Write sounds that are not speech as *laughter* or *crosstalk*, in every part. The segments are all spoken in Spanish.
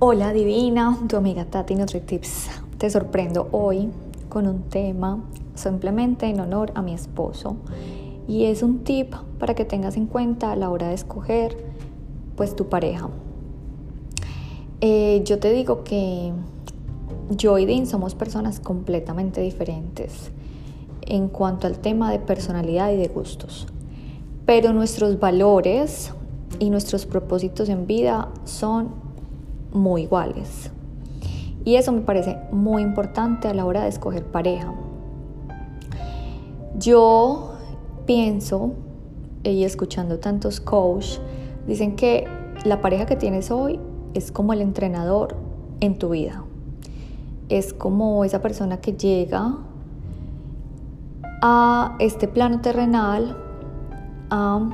Hola divina, tu amiga Tati NutriTips. Te sorprendo hoy con un tema simplemente en honor a mi esposo y es un tip para que tengas en cuenta a la hora de escoger pues tu pareja. Eh, yo te digo que yo y Dean somos personas completamente diferentes en cuanto al tema de personalidad y de gustos, pero nuestros valores y nuestros propósitos en vida son muy iguales. Y eso me parece muy importante a la hora de escoger pareja. Yo pienso, y escuchando tantos coach, dicen que la pareja que tienes hoy es como el entrenador en tu vida. Es como esa persona que llega a este plano terrenal a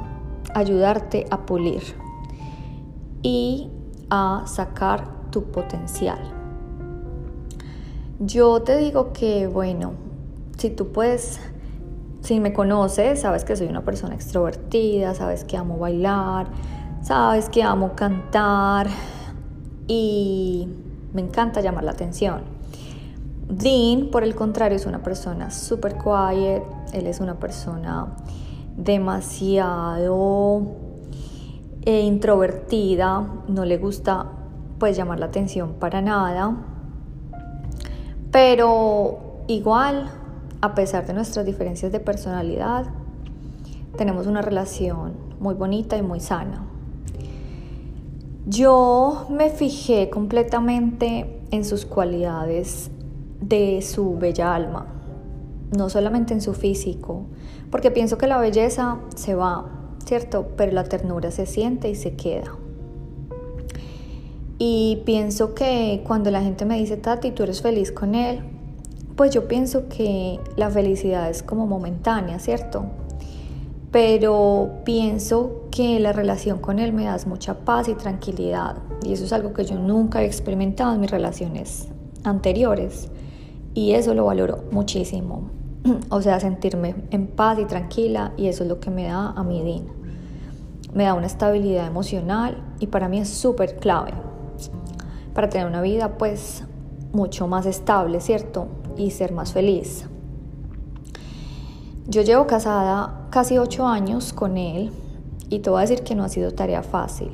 ayudarte a pulir. Y a sacar tu potencial. Yo te digo que, bueno, si tú puedes, si me conoces, sabes que soy una persona extrovertida, sabes que amo bailar, sabes que amo cantar y me encanta llamar la atención. Dean, por el contrario, es una persona súper quiet, él es una persona demasiado e introvertida, no le gusta pues llamar la atención para nada, pero igual, a pesar de nuestras diferencias de personalidad, tenemos una relación muy bonita y muy sana. Yo me fijé completamente en sus cualidades de su bella alma, no solamente en su físico, porque pienso que la belleza se va, ¿cierto? Pero la ternura se siente y se queda. Y pienso que cuando la gente me dice, Tati, tú eres feliz con él, pues yo pienso que la felicidad es como momentánea, ¿cierto? Pero pienso que la relación con él me da mucha paz y tranquilidad. Y eso es algo que yo nunca he experimentado en mis relaciones anteriores. Y eso lo valoro muchísimo. *clears throat* o sea, sentirme en paz y tranquila y eso es lo que me da a mi DIN. Me da una estabilidad emocional y para mí es súper clave para tener una vida pues mucho más estable, ¿cierto? Y ser más feliz. Yo llevo casada casi ocho años con él y te voy a decir que no ha sido tarea fácil.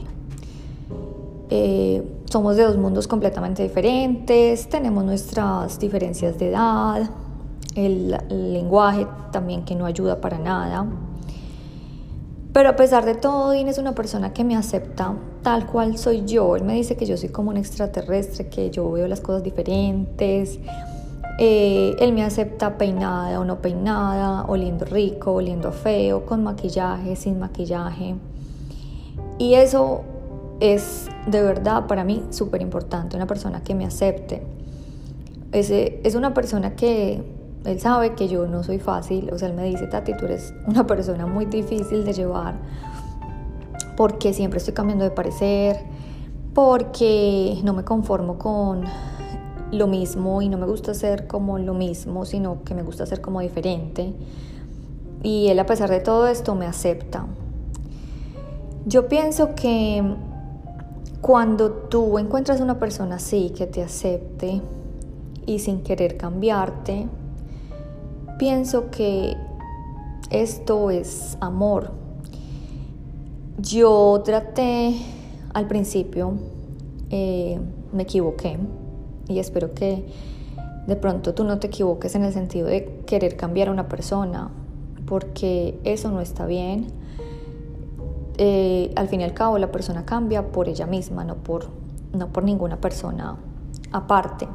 Eh, somos de dos mundos completamente diferentes, tenemos nuestras diferencias de edad, el, lenguaje también que no ayuda para nada. Pero a pesar de todo, Dean es una persona que me acepta tal cual soy yo. Él me dice que yo soy como un extraterrestre, que yo veo las cosas diferentes. Eh, él me acepta peinada o no peinada, oliendo rico, oliendo feo, con maquillaje, sin maquillaje. Y eso es de verdad para mí súper importante, una persona que me acepte. es una persona que él sabe que yo no soy fácil, o sea, él me dice, Tati, tú eres una persona muy difícil de llevar, porque siempre estoy cambiando de parecer, porque no me conformo con lo mismo y no me gusta ser como lo mismo, sino que me gusta ser como diferente. Y él a pesar de todo esto me acepta. Yo pienso que cuando tú encuentras una persona así que te acepte y sin querer cambiarte, pienso que esto es amor. Yo traté al principio, eh, me equivoqué y espero que de pronto tú no te equivoques en el sentido de querer cambiar a una persona, porque eso no está bien. Eh, al fin y al cabo la persona cambia por ella misma, no por, no por ninguna persona aparte.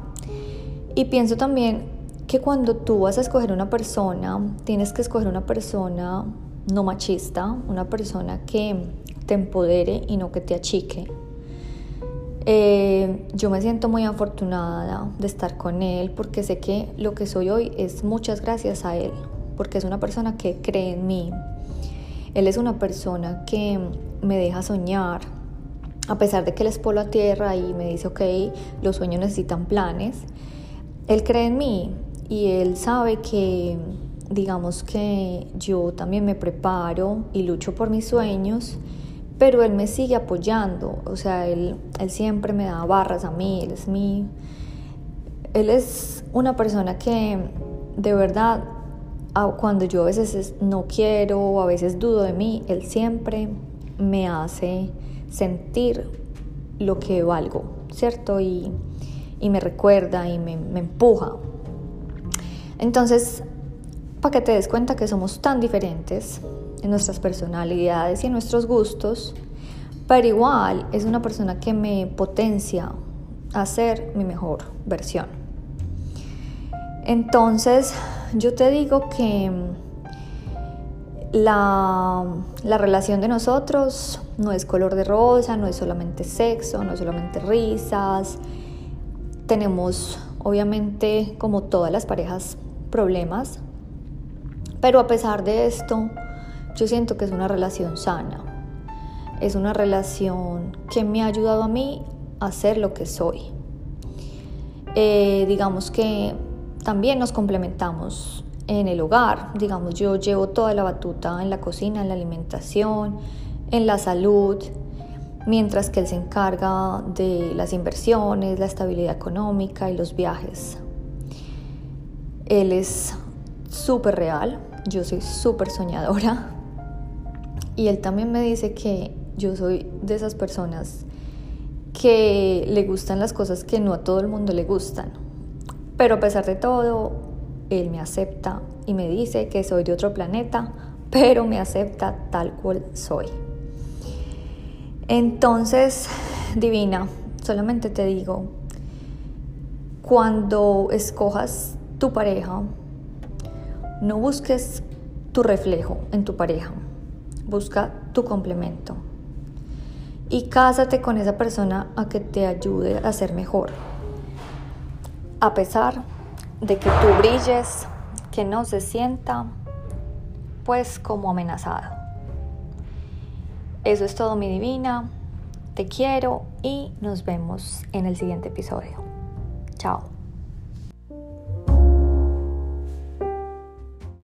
Y pienso también que cuando tú vas a escoger una persona, tienes que escoger una persona no machista, una persona que te empodere y no que te achique. Eh, yo me siento muy afortunada de estar con él porque sé que lo que soy hoy es muchas gracias a él, porque es una persona que cree en mí. Él es una persona que me deja soñar, a pesar de que él es polo a tierra y me dice, ok, los sueños necesitan planes. Él cree en mí y él sabe que, digamos que yo también me preparo y lucho por mis sueños, pero él me sigue apoyando, o sea, él, él siempre me da barras a mí, él es mi... Él es una persona que de verdad, cuando yo a veces no quiero o a veces dudo de mí, él siempre me hace sentir lo que valgo, ¿cierto? Y, me recuerda y me empuja. Entonces, para que te des cuenta que somos tan diferentes, en nuestras personalidades y en nuestros gustos, pero igual es una persona que me potencia a ser mi mejor versión. Entonces, yo te digo que la, la, relación de nosotros no es color de rosa, no es solamente sexo, no es solamente risas. Tenemos, obviamente, como todas las parejas, problemas. Pero a pesar de esto, yo siento que es una relación sana. Es una relación que me ha ayudado a mí a ser lo que soy. Eh, digamos que también nos complementamos en el hogar. Digamos, yo llevo toda la batuta en la cocina, en la alimentación, en la salud, mientras que él se encarga de las inversiones, la estabilidad económica y los viajes. Él es súper real, yo soy súper soñadora y él también me dice que yo soy de esas personas que le gustan las cosas que no a todo el mundo le gustan. Pero a pesar de todo, él me acepta y me dice que soy de otro planeta, pero me acepta tal cual soy. Entonces, divina, solamente te digo, cuando escojas tu pareja, no busques tu reflejo en tu pareja busca tu complemento. Y cásate con esa persona a que te ayude a ser mejor. A pesar de que tú brilles, que no se sienta pues como amenazada. Eso es todo mi divina. Te quiero y nos vemos en el siguiente episodio. Chao.